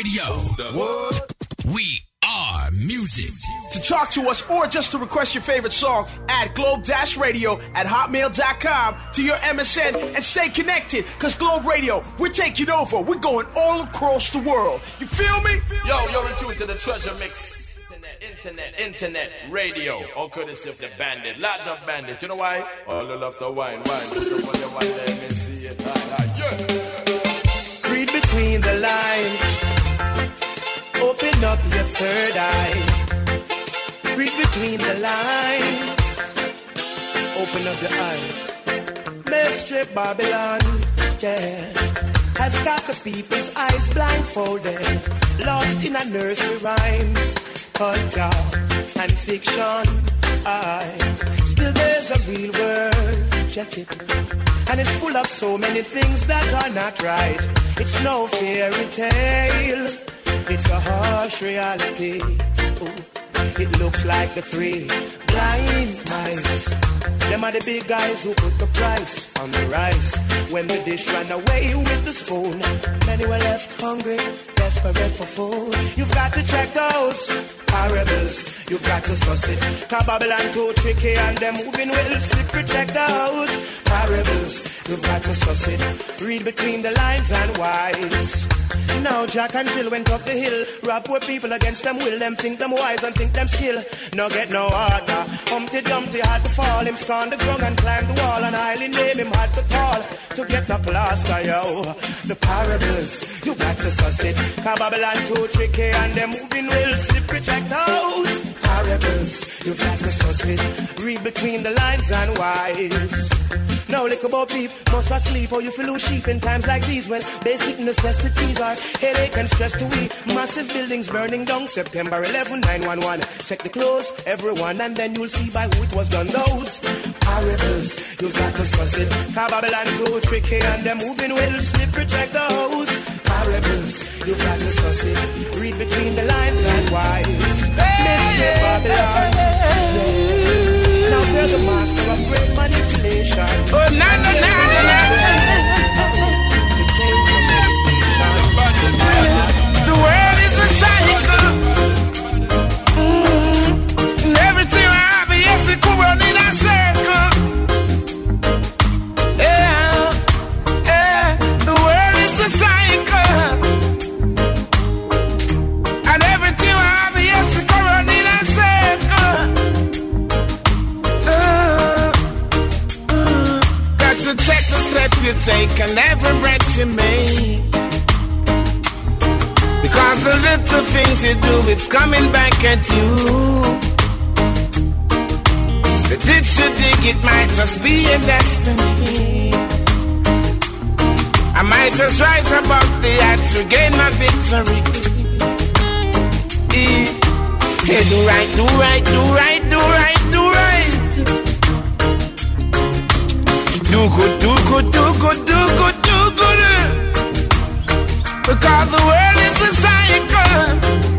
Radio. What? We are music. To talk to us or just to request your favorite song, add Globe Dash Radio at hotmail.com to your MSN and stay connected. Cause Globe Radio, we're taking over. We're going all across the world. You feel me? Yo, you're in tune to the treasure mix. Internet, internet, internet, radio, all courtesy of the bandit, large of bandit. You know why? All the love to wine, wine. Let me see it. Ah, ah, Read between the lines. Open up your third eye. Read between the lines. Open up your eyes. Mystery Babylon, yeah, has got the people's eyes blindfolded, lost in a nursery rhymes, culture and fiction. I still there's a real world, check it, and it's full of so many things that are not right. It's no fairy tale. It's a harsh reality. Ooh. It looks like the three blind mice. Them are the big guys who put the price on the rice. When the dish ran away with the spoon, many were left hungry, desperate for food. You've got to check those parables. You've got to suss it. Cause Babylon too tricky and them moving will slippery. Check those parables. You've got to suss it. Read between the lines and wise. Now Jack and Jill went up the hill. Rob poor people against them will. Them think them wise and think them skill. No get no harder. Humpty Dumpty had to fall. Him scorn the ground and climb the wall. And highly name him had to call to get the plaster, yo. The parables, you got to suss it. Cause Babylon too tricky and they're moving will slippery. Check those parables, you got to suss it. Read between the lines and wise. Now lick about peep, must sleep or you feel lose sheep in times like these when basic necessities are headache and stress to we. Massive buildings burning down September 11, 911. Check the clothes, everyone, and then you'll see by who it was done. Those parables, you've got to suss it. Cause Babylon too tricky and they're moving will slippery. Check those parables, you've got to suss it. Read between the lines and wise. Mr. Babylon. Now they're the master of great manipulation. Oh, na na na na na. Step you take and every breath you make. Because the little things you do, it's coming back at you. The ditch you dig, it might just be a destiny. I might just rise above the odds, regain my victory. Hey, do right, do right, do right, do right, do right. Do good, do good, do good, do good, do good. Because the world is a cycle.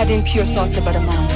Had impure thoughts about a monk.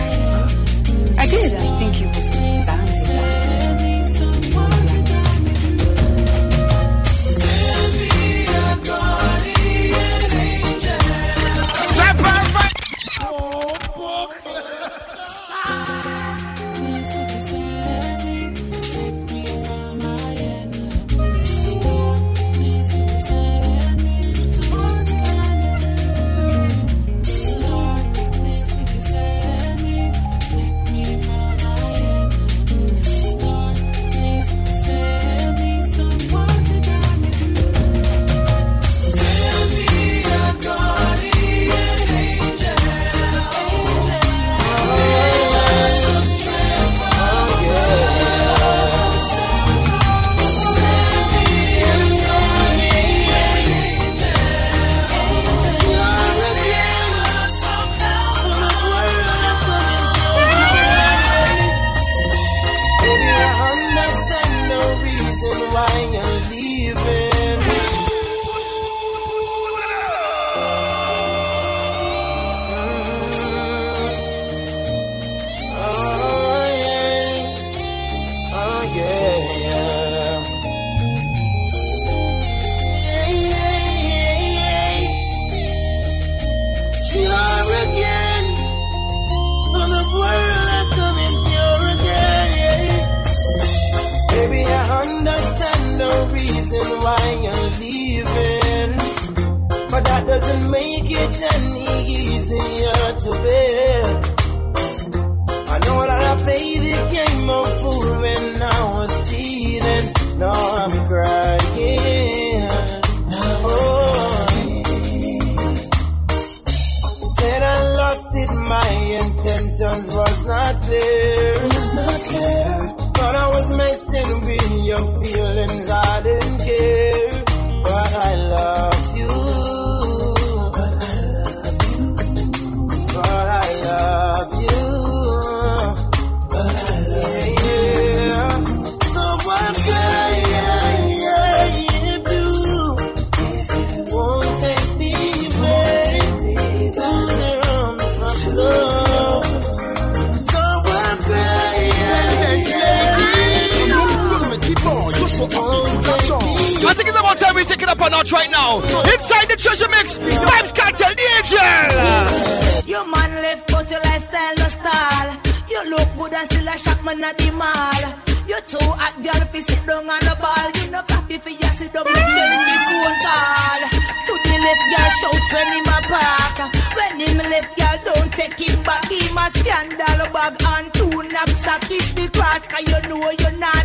We take it up a notch right now. Inside the treasure mix, Vybz Kartel, the angel. You man left but your lifestyle no style. You look good and still a shock man at the mall. You too hot girl fi sit down on the ball. You no coffee for you sit down and the phone call. To the left girl shout when him a park. When him left girl don't take him back. Him a scandal bag and two knapsack. Keep the cross 'cause you know you're not.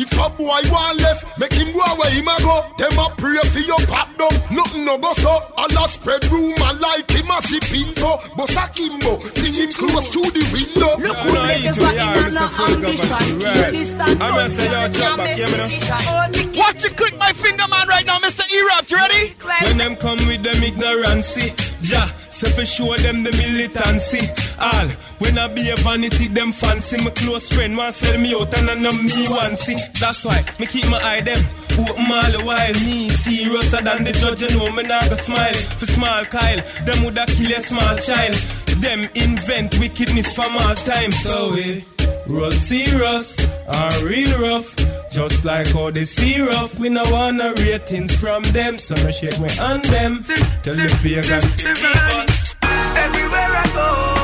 If a boy want left, make him go away, him a go. Them a pray for your pop down, nothing no go so. Allah spread rumor like him a sip info. But a Kimbo, bring him close to the window. Look who left the rock in no ambition. This and I'm gonna say your chop back, yeah, me know. Watch you click my finger, man, right now, Mr. E-Rap. You ready? When them come with them ignorancy, ja, so for show them the militancy. All when I be a vanity, them fancy. My close friend want sell me out and I know me want see. That's why me keep my eye them open all the while. Me seriouser than the judge, you know me not go smile. For small Kyle, them woulda kill a small child. Them invent wickedness from all time. So we roll serious are real rough. Just like how they see rough, we no wanna ratings from them. So me shake me on them. Tell the pagan to leave us. Everywhere I go,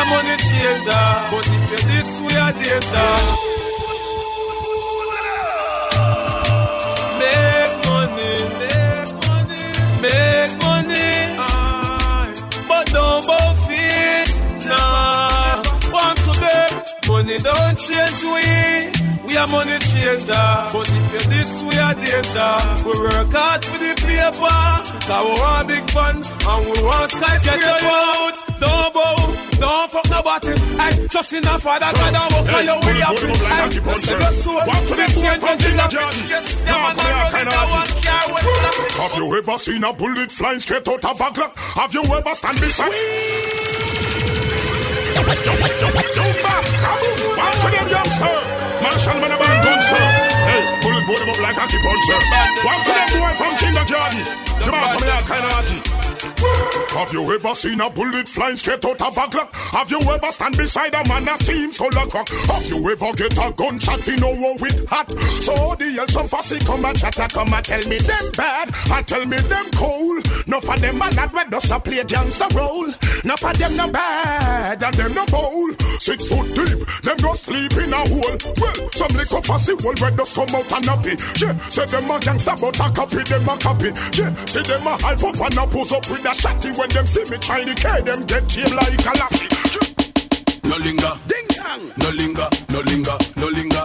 Are money changer. But if you this, we are danger. Make money, make money, make money. Aye. But don't both it. Nah, want to beg. Money don't change we. We are money changer. But if you this, we are danger. We work hard for the paper. Cause we want big fun and we want skyscraper. Don't fuck nobody. I just in a father, God, I walk on your way up. I in your soul. Make change until the Yes, yeah, man, I run it down one car with the Have you ever seen a bullet flying straight out of a Glock? Have you ever stand beside? Back, back to them youngster. Marshall man a bad gunster. Hey, bullet board him up like a key puncher. Walk to them boy from kindergarten. The man come here kind of hot. Have you ever seen a bullet flying straight out of a Glock? Have you ever stand beside a man that seems so cock? Have you ever get a gunshot in know with hat? So the hell some fussy come and chatter come and tell me them bad and tell me them cold. No for them man that red does a play gangster role. No for them no bad and them no bold. Six foot sleep in a hole. Well, some little fussy will red does come out and happy. Yeah, say them a gangster but a copy them a copy. Yeah, say them a hype up and a pose up with a shotty when them see me try to carry them get tame like a lassie. No linger, Ding dong. no linger, no linger, no linger,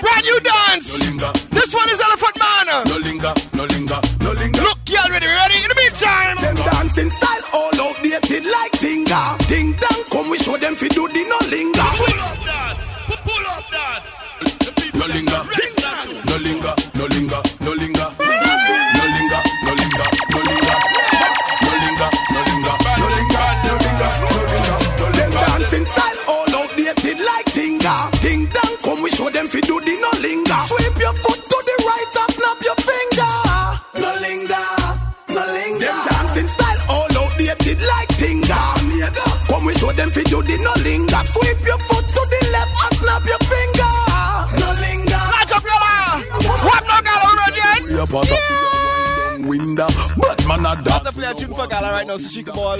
Brand new dance. no linger, This one is Elephant Man. no linger, no linger, no linger. Look, y'all ready? Ready? In the meantime. Them dancing style all outdated like Tinga. Ding dong, come we show them fi do the no No linger, no linger, no linger, no linger, no linger, no linger, no linger, no linger, no linger, no linger, no linger, no linger, no Them dancing style all outdated like Tinga. Ding dong, come we show them fi do the no linger. Sweep your foot to the right and snap your finger. No linger, no linger. Them dancing style all outdated like Tinga. Come we show them fi do the no linger. Sweep your are part of the window, but man a I'm dog. to play a tune for Gala right now, so she can ball.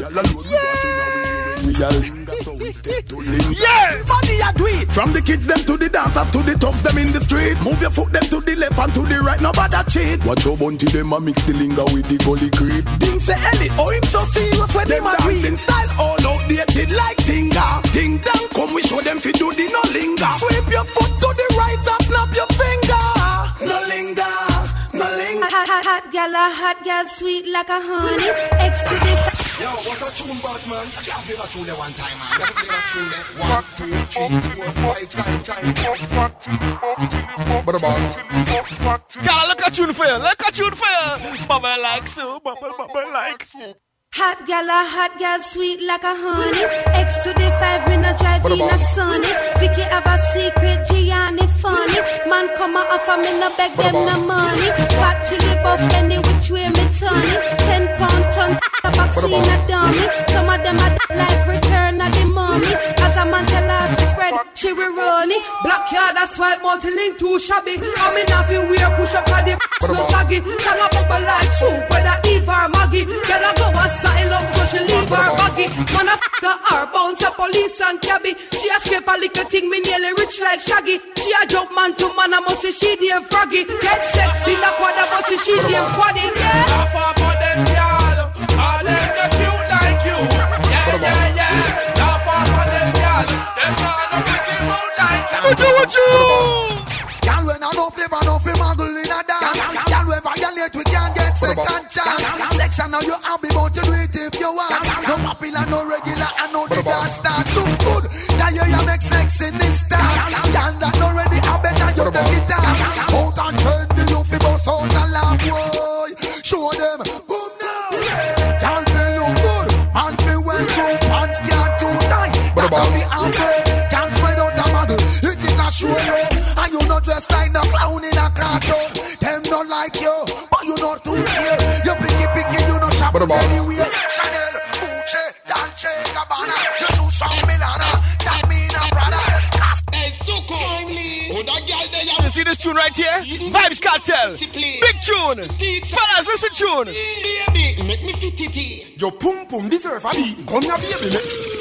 Yeah, body a do it. From the kids them to the dancers to the thugs them in the street. Move your foot them to the left and to the right. Nobody cheat. Watch your bunty them a mix the linger with the gully creep. Ding say Ellie, oh him so serious when them dancing style all outdated like Tinga. Ding dong, come we show them fi do the no linger. Sweep your foot to the right and snap your finger. Hot, hot, gal, a hot gal, sweet like a honey. The Yo, what a tune, Batman. I can't play that tune one time, man. You play that tune. One, two, three, four, five, time, time. But about. Gala, look tune for you. Look at tune for you. Bubble like soup. Bubble, bubble like soup. Hot gal, a hot gal, sweet like a honey. X to the five, me no drive in a sunny. Vicky have a secret, Gianni funny. Man come a offer me no beg them no money. Fat chili buff, any which way me turn it. Ten pound ton, a vaccine a dummy. Some of them a like return of the money. As a man tell her to she will run it. Black yard, that's why multi-link too shabby. I mean, if you wear push up on the no saggy. Tell a bubble like soup, whether Eve or Maggie. Get a go asylum, so she leave her baggy. Man, a f*** her bounce a police and cabby. She a scrape a little thing, me nearly rich like Shaggy. She a jump man to man, I must say she damn froggy. Get sexy, the quad, I must say she damn quaddy. Yeah. Laugh off of them, y'all. All them they cute like you. Yeah, yeah, yeah. What you, what you? Girl, when I no flavor, no feel muggle in a dance. Girl, we violate, we can't get second chance. Sex, I know you happy, but you do it if you want. No popular, no regular, I know the dance start look good. Now you you make sex in this town. Girl, that no ready, I better you take it down. Out and trendy, you feel boss out and laugh, boy. Show them, good now. Girl, feel look good. Man, feel well good. Pants can't too tight. That of the It is a show, no. And you not dressed like no clown in a cartoon. Them not like you, but you not too here. You picky picky, you no shop anywhere. Chanel, Gucci, Dolce, Gabbana. You shoes from Milana, that mean a brother. Hey, Suko. Oh, that girl there, You see this tune right here? Vybz Kartel. Big tune. Fellas, listen tune. baby, make me fit it in. Your pum pum deserve a beat. Come here, baby.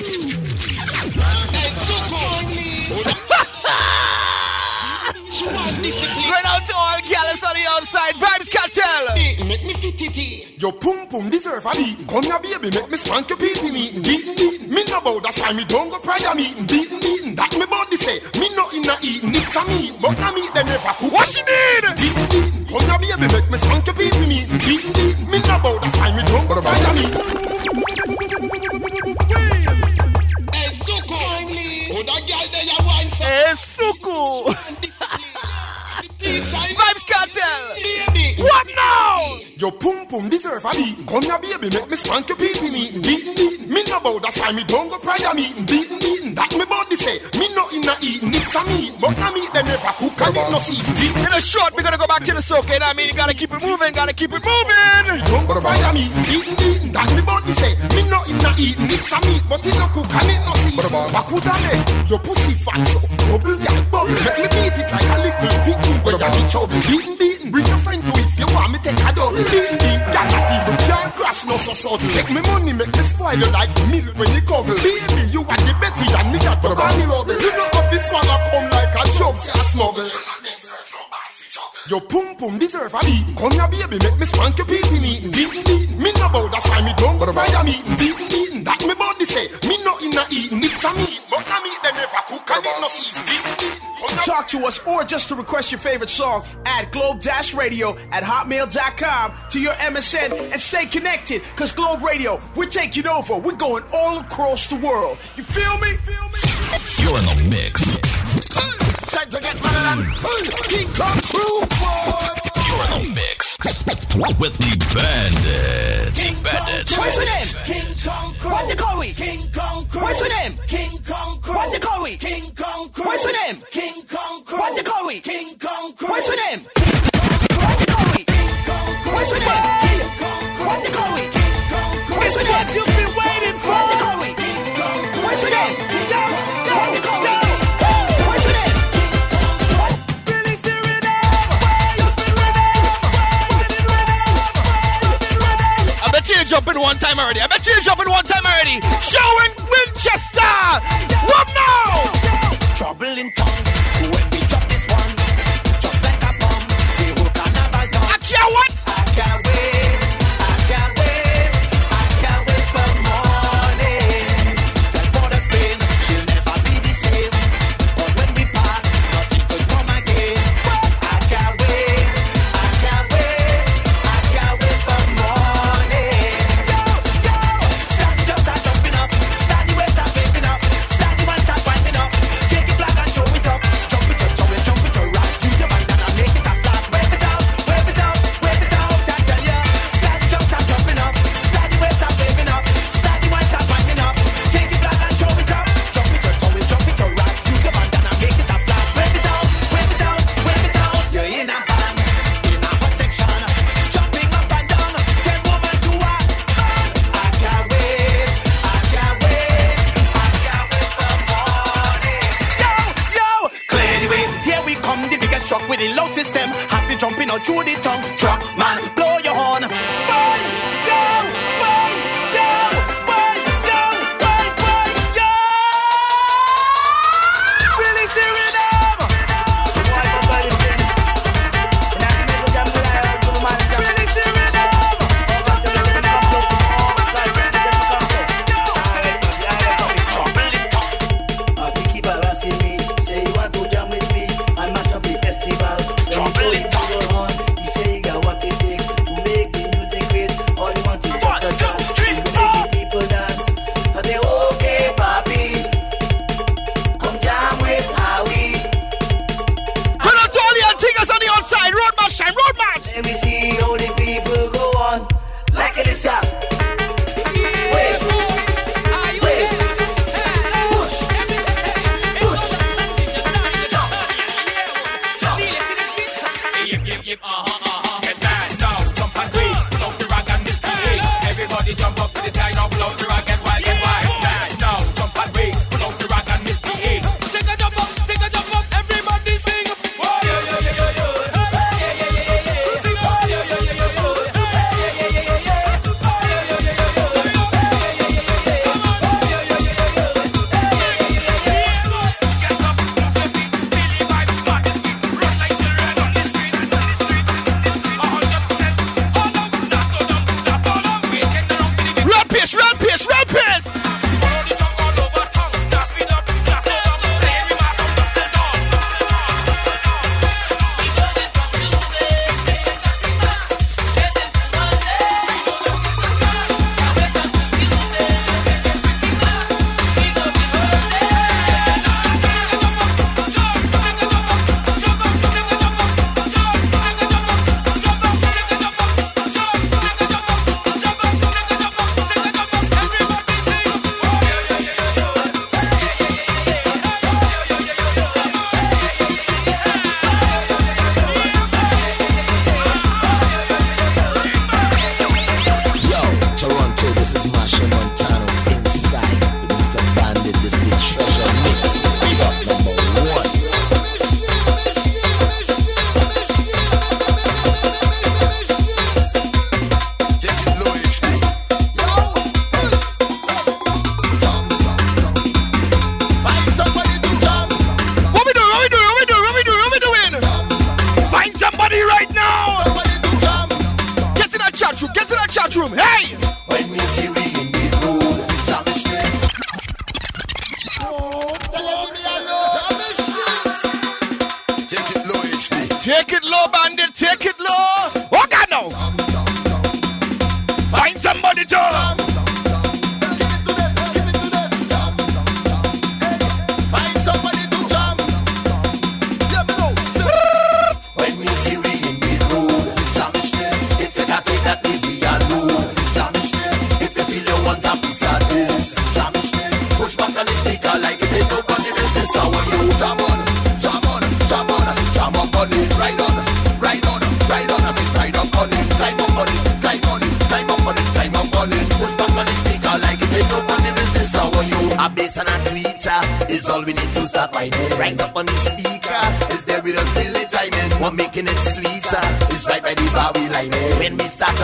Outside. Vybz Kartel. Make me fit it in. Your pum pum deserve a beat. Come here, baby. Make me spank your pee pee meeting. Beating, beating. Me no bow. That's why me don't go prayer meeting. Beating, beating. That me body say. Me no inna eating. It's a meat. But a meat them never cook. What she need? Beating, beating. Come here, baby. Make me spank your pee pee meeting. Beating, beating. Your pum pum deserve a beating. Come here, baby, make me spank your pee pee meeting. Beating, beating. Me no bow, that's why me don't go prayer meeting. Beating, beating. That me body say. Me no in a eating. It's a meat, but a meat them never cook and it no season. In a short, we're gonna go back to the soak. What I mean? You gotta keep it moving, gotta keep it moving. Don't go prayer meeting. Beating, beating. That me body say. Me no in a eating. It's a meat, but it no cook and it no season. Bakudane, your pussy fat so. Bubble, yeah, bubble. Let me beat it like a little picking. Where you in trouble. Beating, beating. Me no so. Take me money, make me spoil you like milk when you cover. Baby, you are the Betty and me got the honey rubble. You know if this swallow come like a say a smuggle. Your pum pum deserve a beating. Come here, baby, make me spank your pee pee meeting. Beating. Me no bow, that's why me don't fire meeting. Beating, beating. That me say. Me no in a eating. It's a meat, but a meat them never cook and it no season. Beating, beating. To talk to us or just to request your favorite song, add Globe Dash Radio at hotmail.com to your MSN and stay connected. Cause Globe Radio, we're taking over. We're going all across the world. You feel me? Feel me? You're in the mix. Time to get mad and King Kong Crew, boy. You're in the mix with the Bandit. Team Bandit. What's with him? King Kong Crow. What they call we? King Kong Crow. What's with him? King Kong Crow. What they call we? King Kong Crow. What's with him? King Kong Crow. What they call we? King Kong Crow. What's with him? Jumping one time already. I bet you jumping one time already. Showing Winchester. What now? Trouble in tongue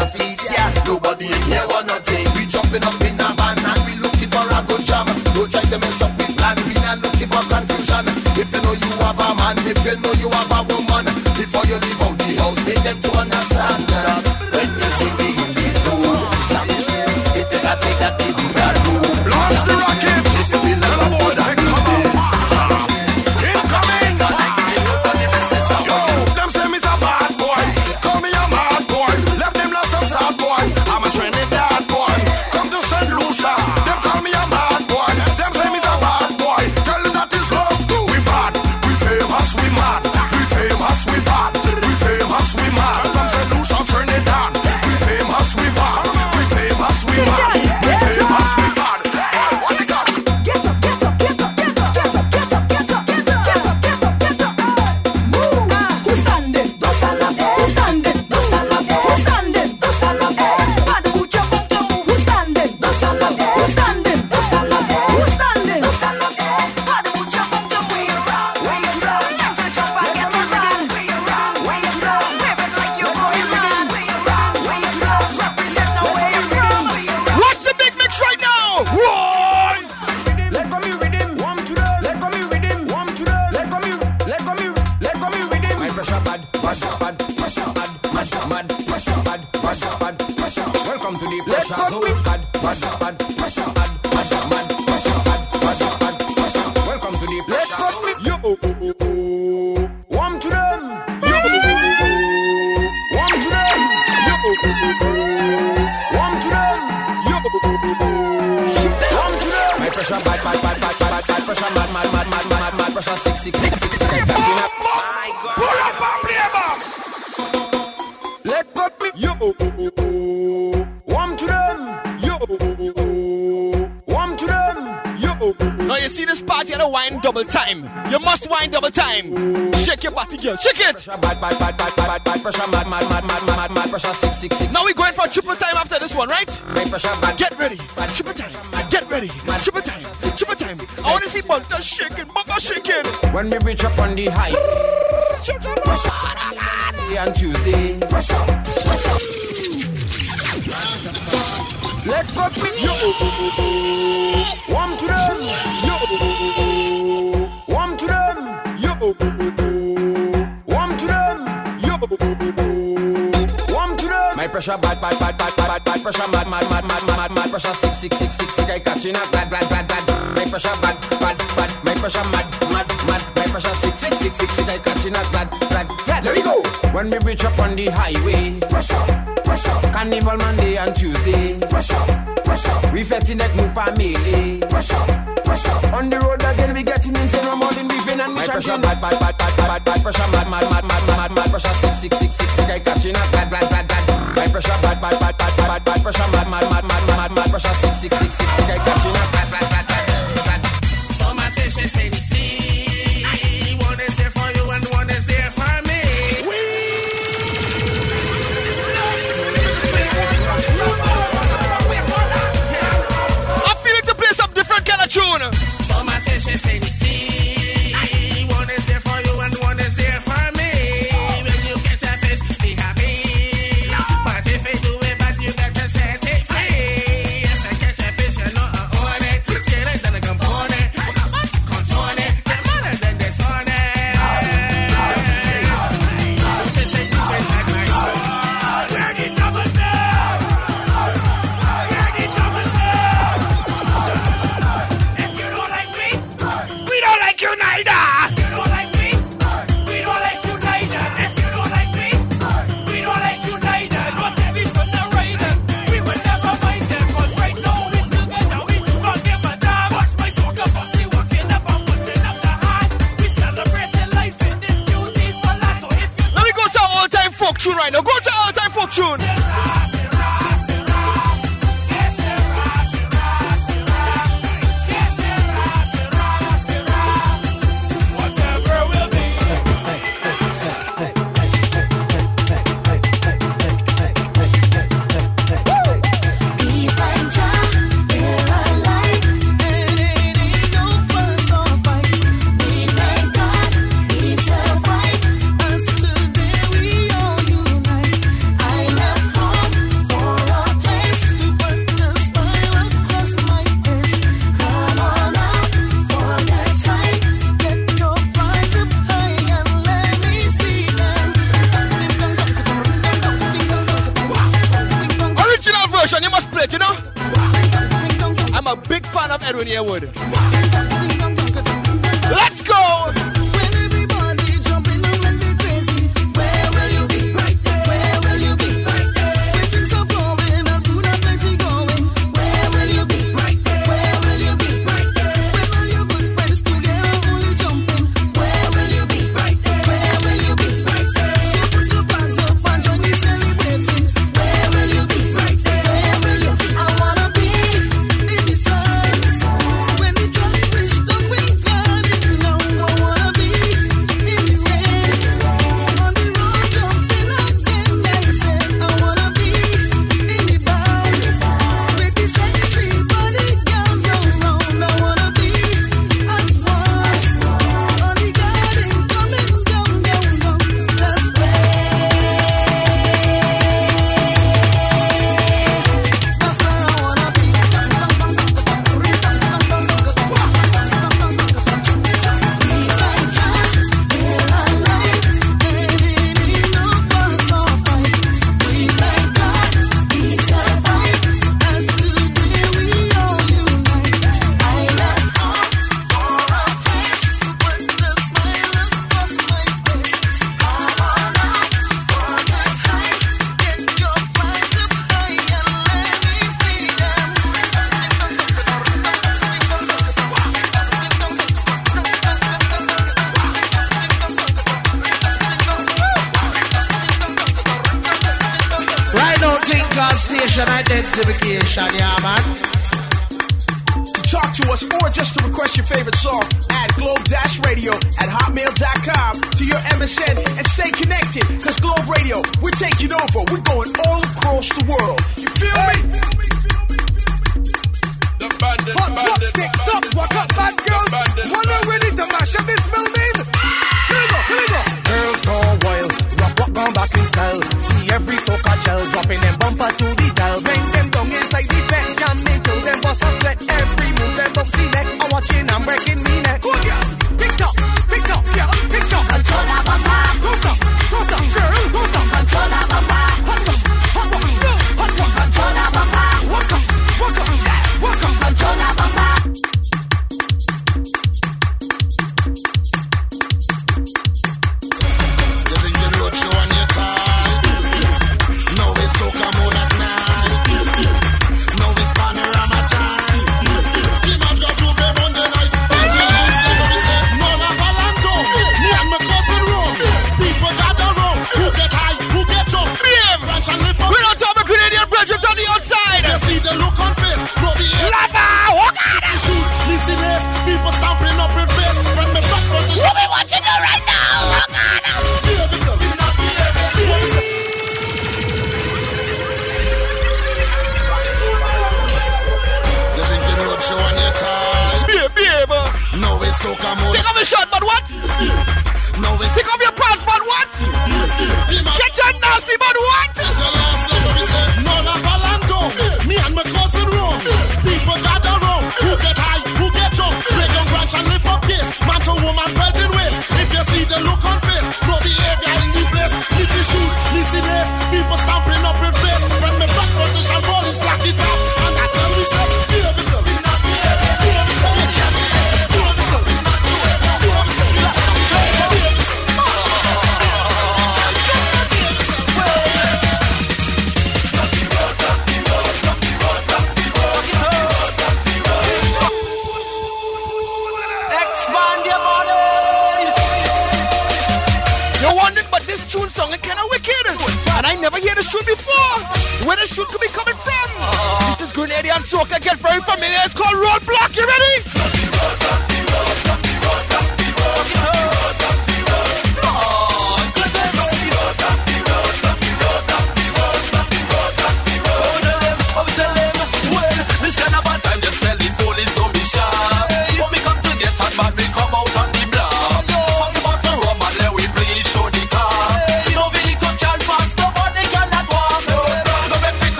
wanna. Nobody in here want nothing. We jumping up in a van and we looking for a good jam. Don't try to mess up with plan. We not looking for confusion. If you know you have a man, if you know you have a woman. pressure six six six six six. Pull up and play ball. Let but me yo warm to them yo warm to them yo. Now you see this party at a wine double time. You must wine double time. Shake your body, girl. Shake it. Now we going for triple time after this one, right? Get ready. Triple time. Get ready. Triple time. Triple I wanna see Bunta shaking, bunga shaking. When we reach up on the high, pressure on Tuesday, pressure, pressure. Let God be yo. Warm to them, yo. Warm to them, yo. pressure, bad, bad, bad, bad, bad, bad pressure, mad, mad, mad, mad, mad, mad pressure, sick, sick, sick, sick, sick. I catching up, bad, bad, bad, bad. My pressure, bad, bad, bad. My pressure, mad, mad, mad. My pressure, sick, sick, sick, sick, sick. I catching up, bad, bad. bad. Let me go. When we reach up on the highway, pressure, pressure. Carnival Monday and Tuesday, pressure, pressure. We fetching that new family, pressure, pressure. On the road again, we getting insane. I'm all in weaving and we chanting. My pressure, bad, bad, bad, bad, bad, bad pressure, mad, mad, mad, mad, mad, mad pressure, sick, sick, sick, sick, sick. I catching up.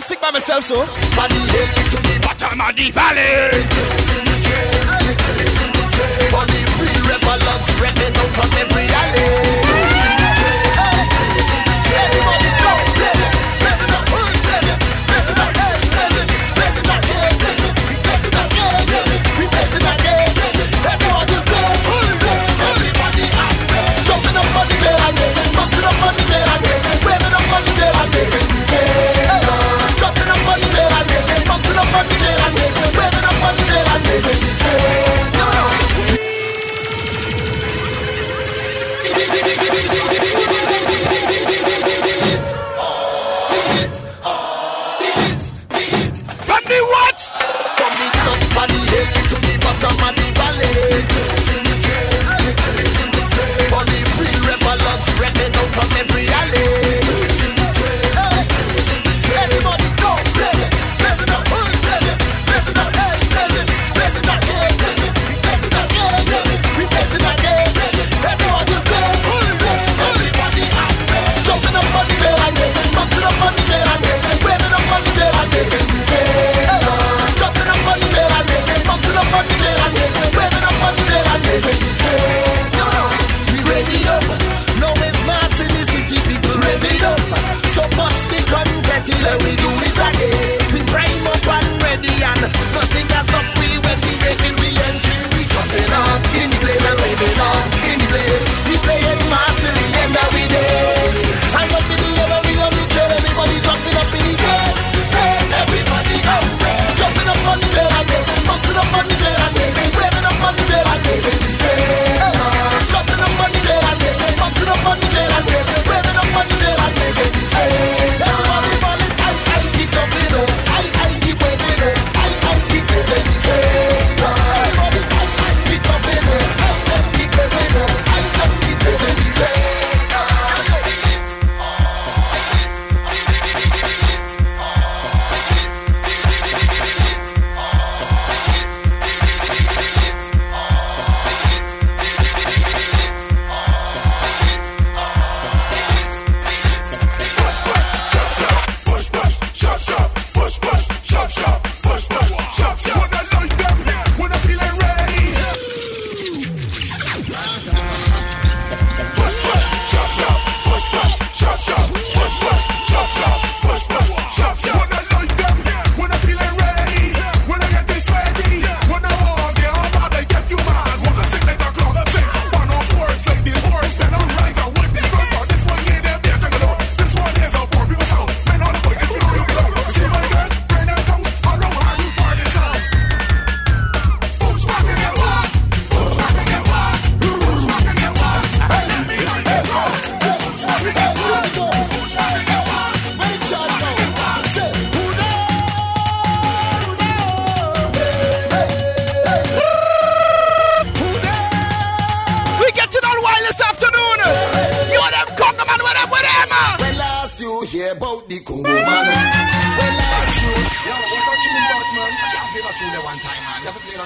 I'm sick by myself, so. Body head to the bottom of the valley. For free rebels, spreading out from every alley.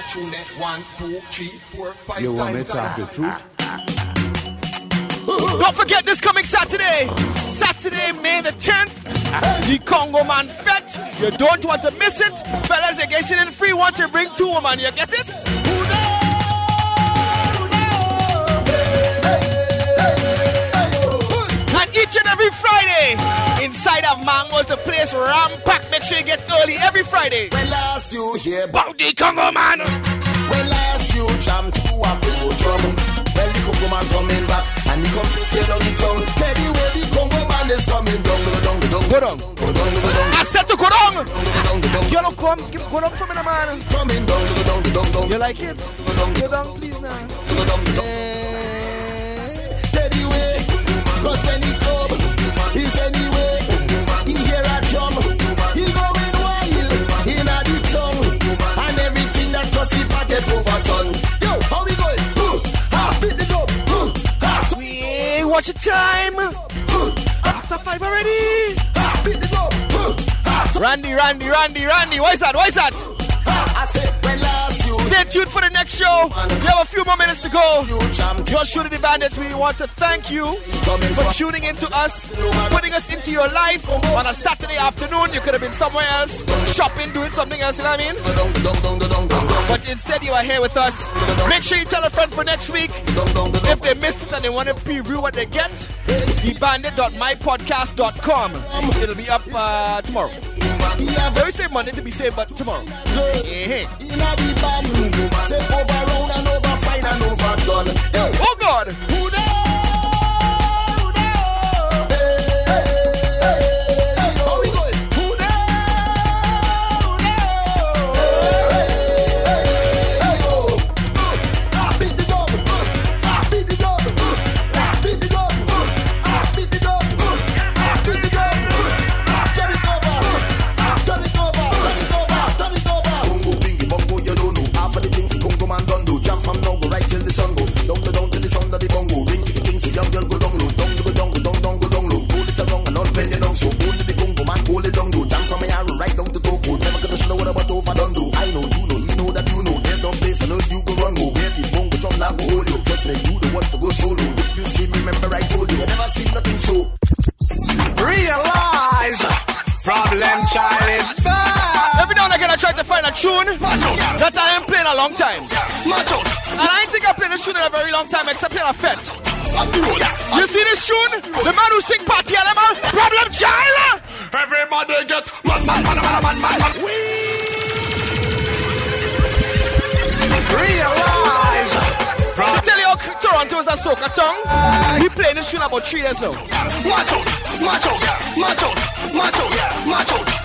Tune there. One, two, three, four, five You want me to talk the truth? Don't forget this coming Saturday, Saturday, May the 10th, the Congo Man Fete. You don't want to miss it. Fellas, you're getting in free. Want to bring two women, you get it? Every Friday, inside of Mango's the place ram pack. Make sure you get early every Friday. When last you hear about the Congo man? When last you jam to a Congo drum? Well, the Congo man coming back and he come to tear down the town. Teddy, where the Congo man is coming down, go down, go down, go down, go down. I said to go down. You don't come, give, go down for me, man. Coming down, go down, go down, down. You like it? Go down, please now. Go down, go down. Teddy, way, cause when he watch time. After five already. ha, beat the drum. Ha, Randy, Randy, Randy, Randy. Why is that? Why is that? Tuned for the next show. We have a few more minutes to go. You're shooting the bandits. We want to thank you for tuning into us, putting us into your life on a Saturday afternoon. You could have been somewhere else, shopping, doing something else. You know what I mean? But instead, you are here with us. Make sure you tell a friend for next week. If they missed it and they want to preview what they get, thebandit.mypodcast.com. It'll be up uh, tomorrow. Don't say money to be saved, but tomorrow. Yeah. Oh God. Long time, except playing a fete. You see this tune? The man who sing party animal, problem child. Everybody get man, man, man, man, man, man, man. Realize I tell you, Toronto is a soca tongue. We playing this tune about three years now. Watch out, watch out, watch out, watch out, watch out,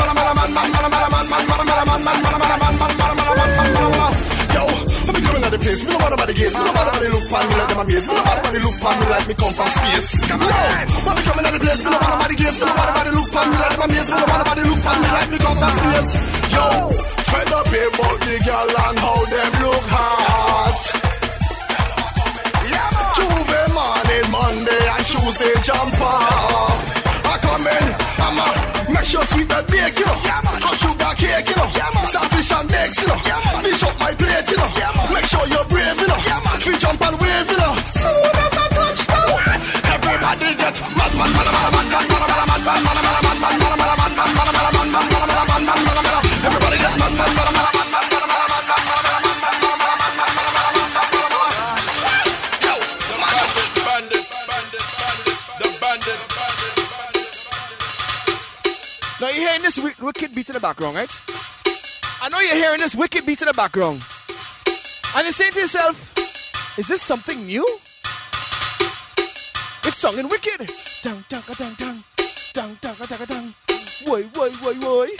coming at the place. Me no matter about the gates. Me no matter about the look pan me like them amaze. Me no matter about the look pan me like me come from space. Yo, when me coming at the place. Me no matter about the gates. Me no matter about the look pan me like them amaze. Me no matter about the look pan me like me come from space. Yo, fed up about the girl and how them look hot. Tuesday morning, Monday and Tuesday jump off. I come in, I'm a make sure sweet that bake, you background, right? I know you're hearing this wicked beat in the background. And you're saying to yourself, is this something new? It's something wicked. Dang, dang, dang, dang. Dang, dang, dang, dang. Why, why, why, why?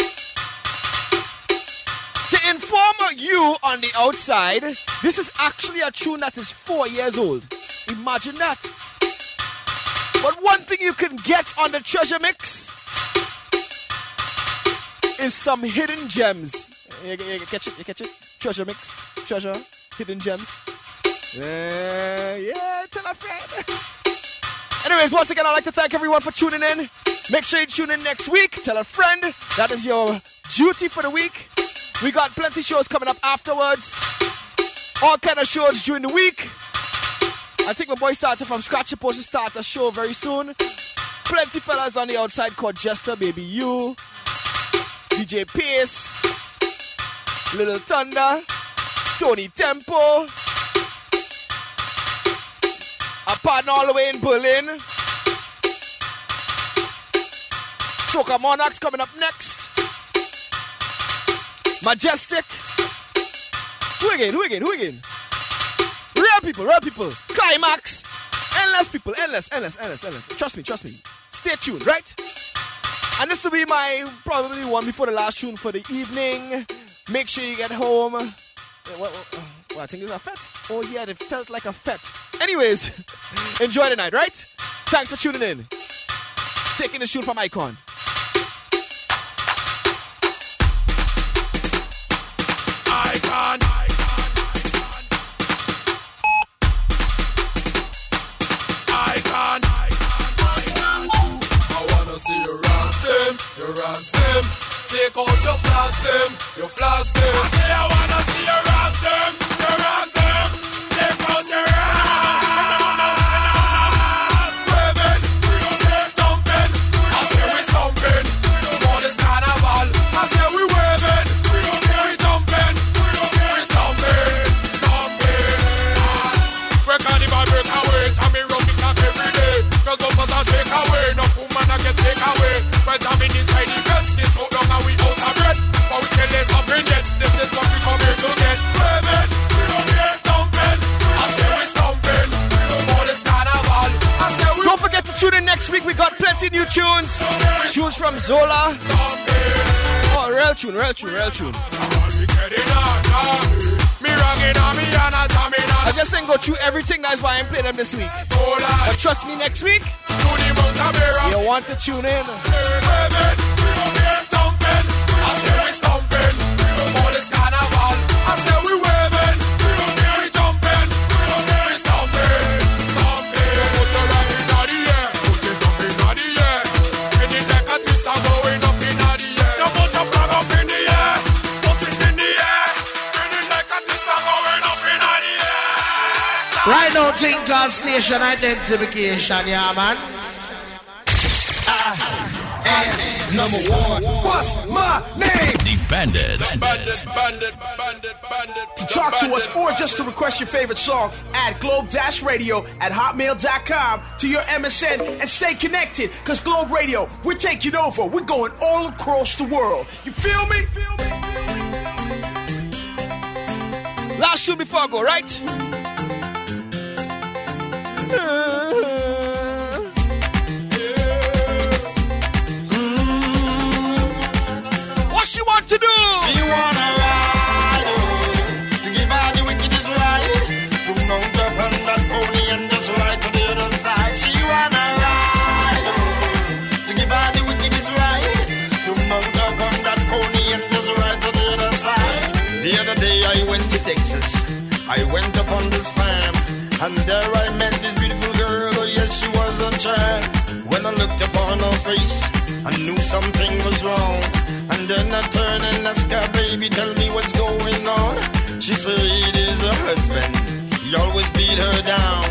To inform you on the outside, this is actually a tune that is four years old. Imagine that. But one thing you can get on the treasure mix is some hidden gems. You, you, you catch it? You catch it? Treasure mix, treasure, hidden gems. Yeah, yeah, tell a friend. Anyways, once again, I'd like to thank everyone for tuning in. Make sure you tune in next week. Tell a friend. That is your duty for the week. We got plenty shows coming up afterwards. All kind of shows during the week. I think my boy started from scratch. Supposed to start a show very soon. Plenty fellas on the outside called Jester, Baby You, DJ Pace, Little Thunder, Tony Tempo, a partner all the way in Berlin. Soca Monarchs coming up next. Majestic. Who again? Who again? Who again? Real people, real people. Climax. Endless people. Endless, endless, endless, endless. Trust me, trust me. Stay tuned, right? And this will be my probably one before the last tune for the evening. Make sure you get home. What, what, uh, what, I think it's a fete. Oh yeah, it felt like a fete. Anyways, enjoy the night, right? Thanks for tuning in. Taking the tune from. Icon. Take out your flags them, your flags them. I say I wanna see you new tunes. Tunes from Zola. Oh, real tune, real tune, real tune. I just ain't go through everything. That's why I'm playing them this week. But trust me, next week, you want to tune in. Right now, think called station identification, yeah, man. Number one. What's my name? The Bandit. Bandit, bandit, bandit, bandit. To talk to us or just to request your favorite song, add Globe Dash Radio at hotmail.com to your MSN and stay connected. Cause Globe Radio, we're taking over. We're going all across the world. You feel me? Last tune before I go, right? What she want to do? Wanna ride, to give all the wickedest that pony and just ride to the other side. She wanna ride, to give all the wickedest that pony and just ride to the other side. The other day I went to Texas, I went this farm, and there I met child. When I looked upon her face, I knew something was wrong. And then I turned and asked her, baby, tell me what's going on. She said it is her husband. He always beat her down.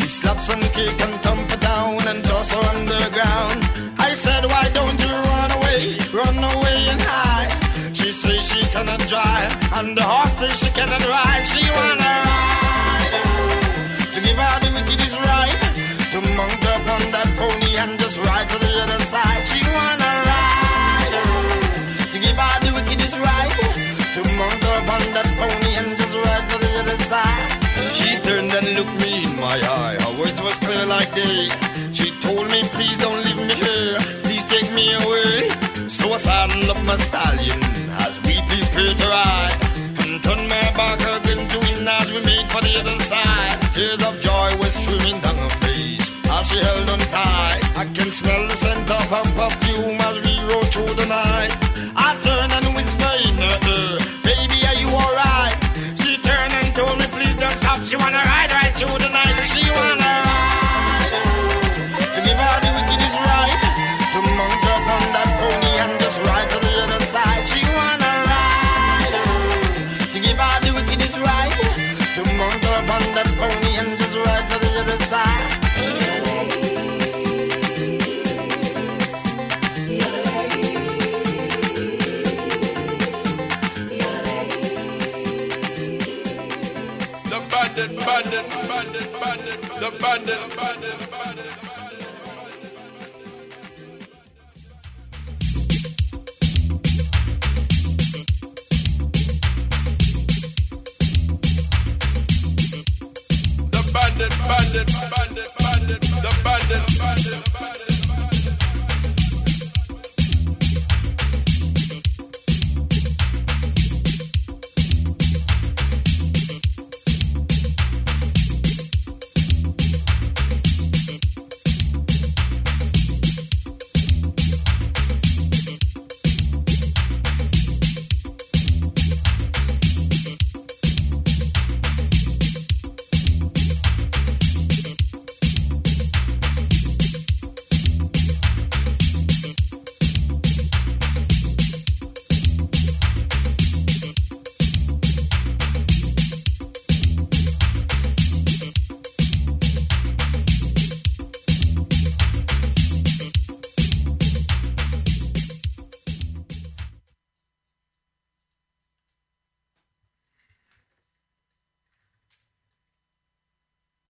He slaps and kick and thump her down and toss her underground. I said, why don't you run away, run away and hide? She says she cannot drive, and the horse says she cannot ride. She wanna that pony and just ride to the other side. She turned and looked me in my eye. Her words was clear like day. She told me, please don't leave me here. Please take me away. So I saddled up my stallion as we prepare to ride. And turned my back against the wind as we made for the other side. Tears of joy were streaming down her face as she held on tight. I can smell the scent of her perfume as we rode through the night. The